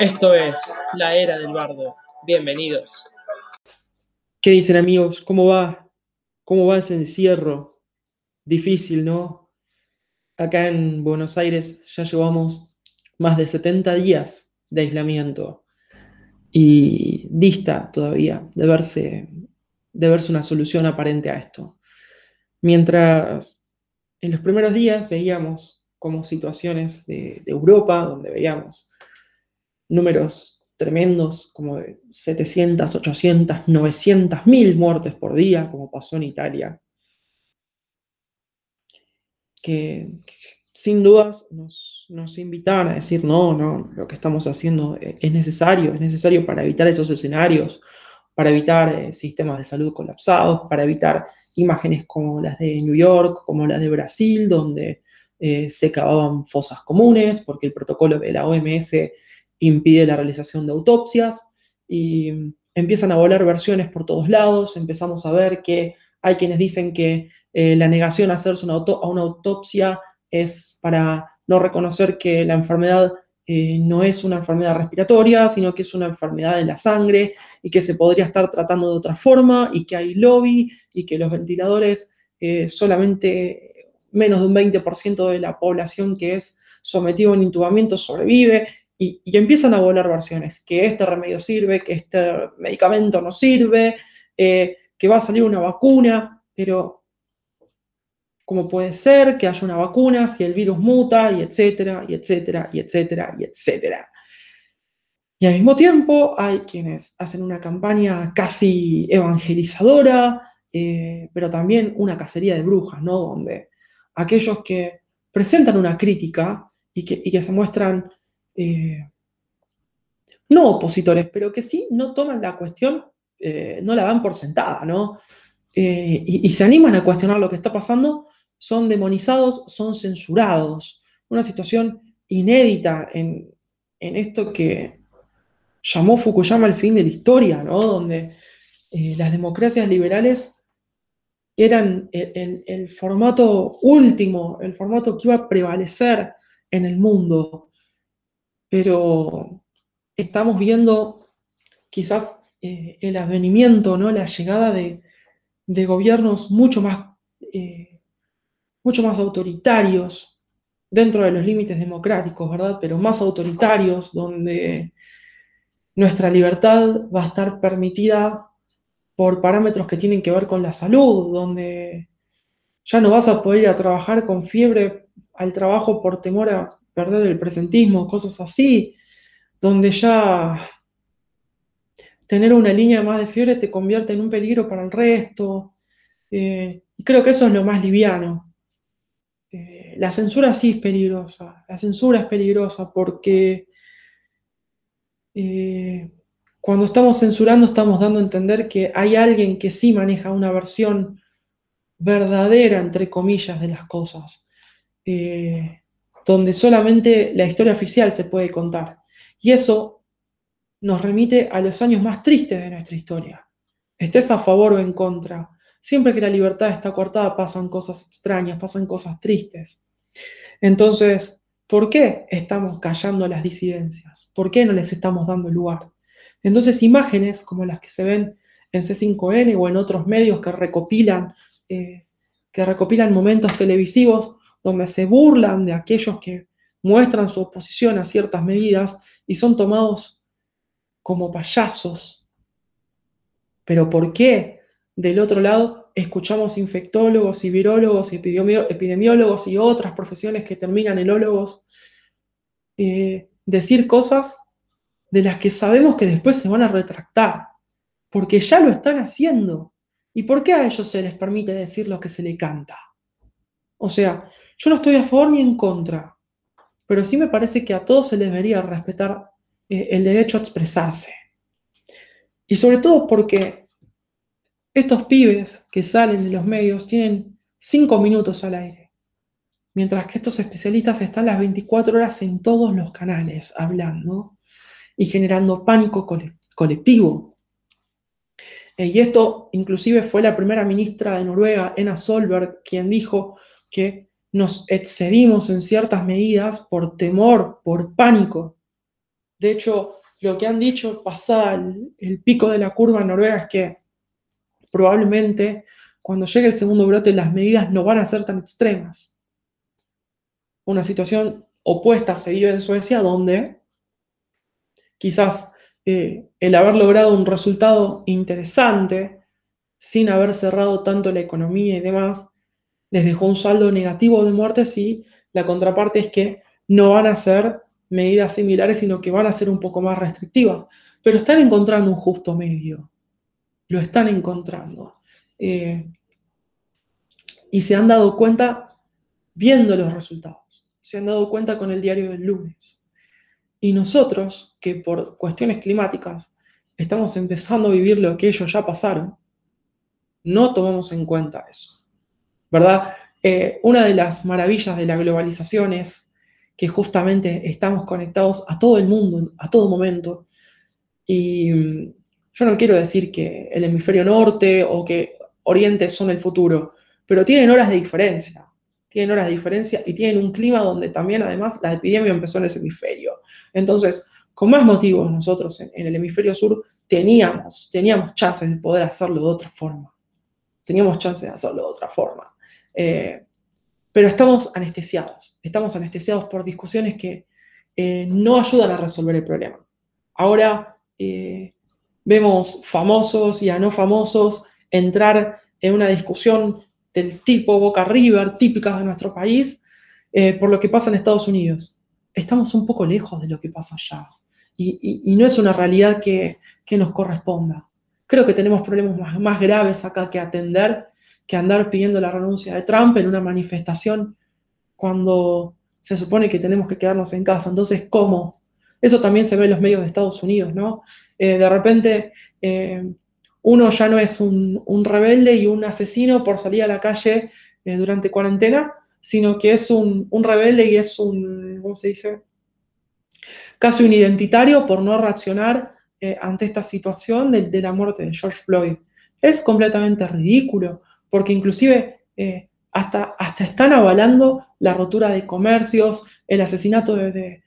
Esto es La Era del Bardo. Bienvenidos. ¿Qué dicen amigos? ¿Cómo va? ¿Cómo va ese encierro? Difícil, ¿no? Acá en Buenos Aires ya llevamos más de 70 días de aislamiento y dista todavía de verse, de verse una solución aparente a esto. Mientras en los primeros días veíamos como situaciones de, de Europa, donde veíamos números tremendos, como de 700, 800, 900 mil muertes por día, como pasó en Italia, que, sin dudas nos, nos, invitaban a decir, no, no, lo que estamos haciendo es necesario, es necesario para evitar esos escenarios, para evitar eh, sistemas de salud colapsados, para evitar imágenes como las de New York, como las de Brasil, donde eh, se cavaban fosas comunes, porque el protocolo de la OMS impide la realización de autopsias y empiezan a volar versiones por todos lados, empezamos a ver que hay quienes dicen que eh, la negación a hacerse una, a una autopsia es para no reconocer que la enfermedad eh, no es una enfermedad respiratoria, sino que es una enfermedad de la sangre y que se podría estar tratando de otra forma y que hay lobby y que los ventiladores eh, solamente menos de un 20% de la población que es sometido a un intubamiento sobrevive y, empiezan a volar versiones, que este remedio sirve, que este medicamento no sirve, eh, que va a salir una vacuna, pero ¿cómo puede ser que haya una vacuna si el virus muta y etcétera, y etcétera, y etcétera, y etcétera? Y al mismo tiempo hay quienes hacen una campaña casi evangelizadora, eh, pero también una cacería de brujas, ¿no? Donde aquellos que presentan una crítica y que, y que se muestran eh, no opositores, pero que sí no toman la cuestión, eh, no la dan por sentada, ¿no? Eh, y, se animan a cuestionar lo que está pasando, son demonizados, son censurados. Una situación inédita en, esto que llamó Fukuyama el fin de la historia, ¿no? Donde las democracias liberales eran el formato último, el formato que iba a prevalecer en el mundo pero estamos viendo quizás eh, el advenimiento, ¿no? la llegada de, gobiernos mucho más, eh, mucho más autoritarios dentro de los límites democráticos, ¿verdad? Pero más autoritarios, donde nuestra libertad va a estar permitida por parámetros que tienen que ver con la salud, donde ya no vas a poder ir a trabajar con fiebre al trabajo por temor a perder el presentismo, cosas así, donde ya tener una línea más de fiebre te convierte en un peligro para el resto. Eh, y creo que eso es lo más liviano. Eh, la censura sí es peligrosa, la censura es peligrosa porque eh, cuando estamos censurando estamos dando a entender que hay alguien que sí maneja una versión verdadera, entre comillas, de las cosas donde solamente la historia oficial se puede contar. Y eso nos remite a los años más tristes de nuestra historia. Estés a favor o en contra. Siempre que la libertad está cortada pasan cosas extrañas, pasan cosas tristes. Entonces, ¿por qué estamos callando las disidencias? ¿Por qué no les estamos dando lugar? Entonces, imágenes como las que se ven en C5N o en otros medios que recopilan, eh, que recopilan momentos televisivos, donde se burlan de aquellos que muestran su oposición a ciertas medidas y son tomados como payasos. Pero ¿por qué del otro lado escuchamos infectólogos y virólogos y epidemiólogos y otras profesiones que terminan en ólogos eh, decir cosas de las que sabemos que después se van a retractar? Porque ya lo están haciendo. ¿Y por qué a ellos se les permite decir lo que se les canta? O sea, yo no estoy a favor ni en contra, pero sí me parece que a todos se les debería respetar eh, el derecho a expresarse. Y sobre todo porque estos pibes que salen de los medios tienen cinco minutos al aire, mientras que estos especialistas están las 24 horas en todos los canales hablando y generando pánico colectivo. Eh, y esto inclusive fue la primera ministra de Noruega, Ena Solberg, quien dijo que nos excedimos en ciertas medidas por temor, por pánico. De hecho, lo que han dicho pasada el, pico de la curva en Noruega es que probablemente cuando llegue el segundo brote las medidas no van a ser tan extremas. Una situación opuesta se vive en Suecia donde quizás eh, el haber logrado un resultado interesante sin haber cerrado tanto la economía y demás, les dejó un saldo negativo de muertes y la contraparte es que no van a ser medidas similares, sino que van a ser un poco más restrictivas. Pero están encontrando un justo medio. Lo están encontrando. Eh, y se han dado cuenta viendo los resultados. Se han dado cuenta con el diario del lunes. Y nosotros, que por cuestiones climáticas estamos empezando a vivir lo que ellos ya pasaron, no tomamos en cuenta eso. ¿Verdad? Eh, una de las maravillas de la globalización es que justamente estamos conectados a todo el mundo, a todo momento. Y mm, yo no quiero decir que el hemisferio norte o que Oriente son el futuro, pero tienen horas de diferencia. Tienen horas de diferencia y tienen un clima donde también, además, la epidemia empezó en ese hemisferio. Entonces, con más motivos nosotros en, el hemisferio sur teníamos, teníamos chances de poder hacerlo de otra forma. Teníamos chances de hacerlo de otra forma. Eh, pero estamos anestesiados. Estamos anestesiados por discusiones que eh, no ayudan a resolver el problema. Ahora eh, vemos famosos y a no famosos entrar en una discusión del tipo Boca River, típicas de nuestro país, por lo que pasa en Estados Unidos estamos un poco lejos de lo que pasa allá. Y, no es una realidad que, nos corresponda. Creo que tenemos problemas más, graves acá que atender que andar pidiendo la renuncia de Trump en una manifestación cuando se supone que tenemos que quedarnos en casa. Entonces, ¿cómo? Eso también se ve en los medios de Estados Unidos, ¿no? Eh, de repente, eh, uno ya no es un, rebelde y un asesino por salir a la calle eh, durante cuarentena, sino que es un, rebelde y es un, ¿cómo se dice? Casi un identitario por no reaccionar ante esta situación de, la muerte de George Floyd. Es completamente ridículo, porque inclusive eh, hasta, hasta están avalando la rotura de comercios, el asesinato de,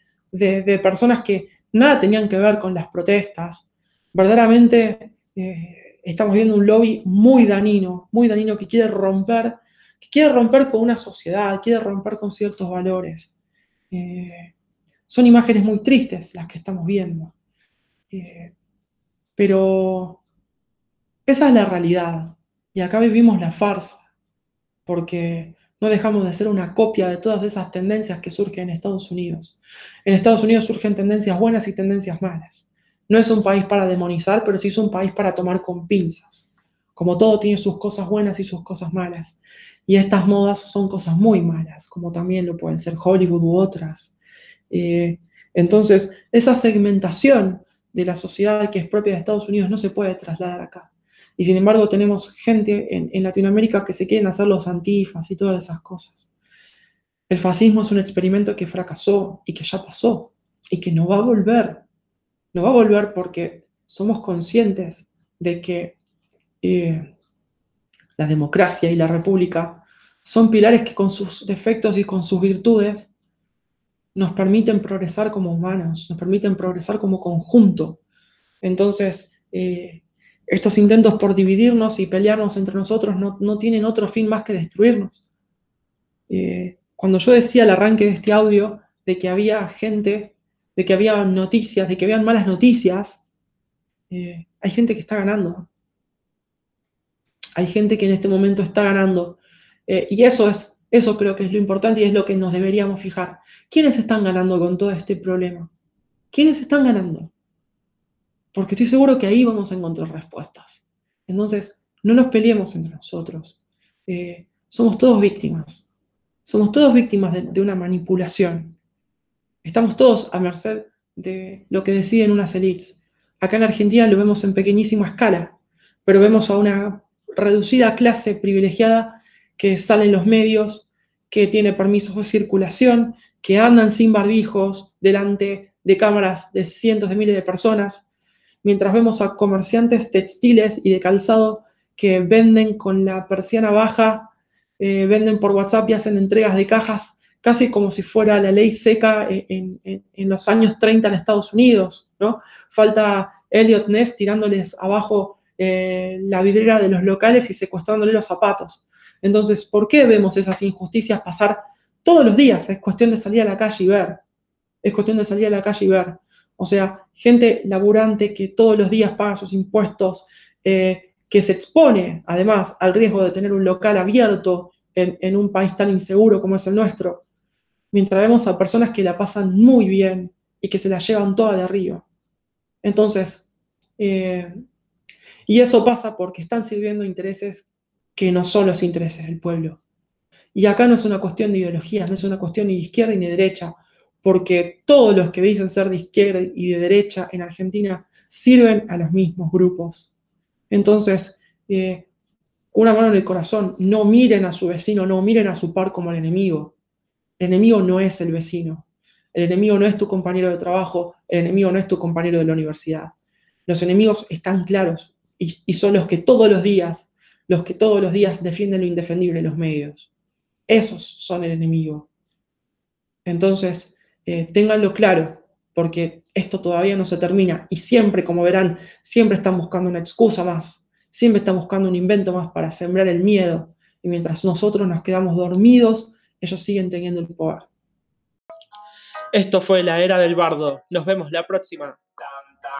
personas que nada tenían que ver con las protestas. Verdaderamente eh, estamos viendo un lobby muy danino, muy danino que quiere romper que quiere romper con una sociedad, quiere romper con ciertos valores. Eh, son imágenes muy tristes las que estamos viendo. Pero esa es la realidad. Y acá vivimos la farsa, porque no dejamos de ser una copia de todas esas tendencias que surgen en Estados Unidos. En Estados Unidos surgen tendencias buenas y tendencias malas. No es un país para demonizar, pero sí es un país para tomar con pinzas. Como todo tiene sus cosas buenas y sus cosas malas. Y estas modas son cosas muy malas, como también lo pueden ser Hollywood u otras. Eh, entonces, esa segmentación de la sociedad que es propia de Estados Unidos no se puede trasladar acá. Y sin embargo, tenemos gente en, en Latinoamérica que se quieren hacer los antifas y todas esas cosas. El fascismo es un experimento que fracasó y que ya pasó y que no va a volver. No va a volver porque somos conscientes de que eh, la democracia y la república son pilares que con sus defectos y con sus virtudes nos permiten progresar como humanos, nos permiten progresar como conjunto. Entonces, eh, estos intentos por dividirnos y pelearnos entre nosotros no, tienen otro fin más que destruirnos. Eh, cuando yo decía al arranque de este audio de que había gente, de que había noticias, de que habían malas noticias, hay gente que está ganando. Hay gente que en este momento está ganando. Eh, y eso es, eso creo que es lo importante y es lo que nos deberíamos fijar. ¿Quiénes están ganando con todo este problema? ¿Quiénes están ganando? Porque estoy seguro que ahí vamos a encontrar respuestas. Entonces, no nos peleemos entre nosotros. Eh, somos todos víctimas. Somos todos víctimas de, de, una manipulación. Estamos todos a merced de lo que deciden unas elites. Acá en Argentina lo vemos en pequeñísima escala, pero vemos a una reducida clase privilegiada que sale en los medios, que tiene permisos de circulación, que andan sin barbijos delante de cámaras de cientos de miles de personas, mientras vemos a comerciantes textiles y de calzado que venden con la persiana baja, eh, venden por WhatsApp y hacen entregas de cajas casi como si fuera la ley seca en, los años 30 en Estados Unidos, ¿no? Falta Elliot Ness tirándoles abajo eh, la vidriera de los locales y secuestrándole los zapatos. Entonces, ¿por qué vemos esas injusticias pasar todos los días? Es cuestión de salir a la calle y ver. Es cuestión de salir a la calle y ver. O sea, gente laburante que todos los días paga sus impuestos, eh, que se expone además al riesgo de tener un local abierto en, un país tan inseguro como es el nuestro, mientras vemos a personas que la pasan muy bien y que se la llevan toda de arriba. Entonces, eh, y eso pasa porque están sirviendo intereses que no son los intereses del pueblo. Y acá no es una cuestión de ideología, no es una cuestión ni de izquierda ni de derecha, porque todos los que dicen ser de izquierda y de derecha en Argentina sirven a los mismos grupos. Entonces, eh, una mano en el corazón, no miren a su vecino, no miren a su par como el enemigo. El enemigo no es el vecino. El enemigo no es tu compañero de trabajo, el enemigo no es tu compañero de la universidad. Los enemigos están claros y, y son los que todos los días, los que todos los días defienden lo indefendible en los medios. Esos son el enemigo. Entonces, eh, ténganlo claro, porque esto todavía no se termina y siempre, como verán, siempre están buscando una excusa más, siempre están buscando un invento más para sembrar el miedo y mientras nosotros nos quedamos dormidos, ellos siguen teniendo el poder. Esto fue la era del bardo. Nos vemos la próxima.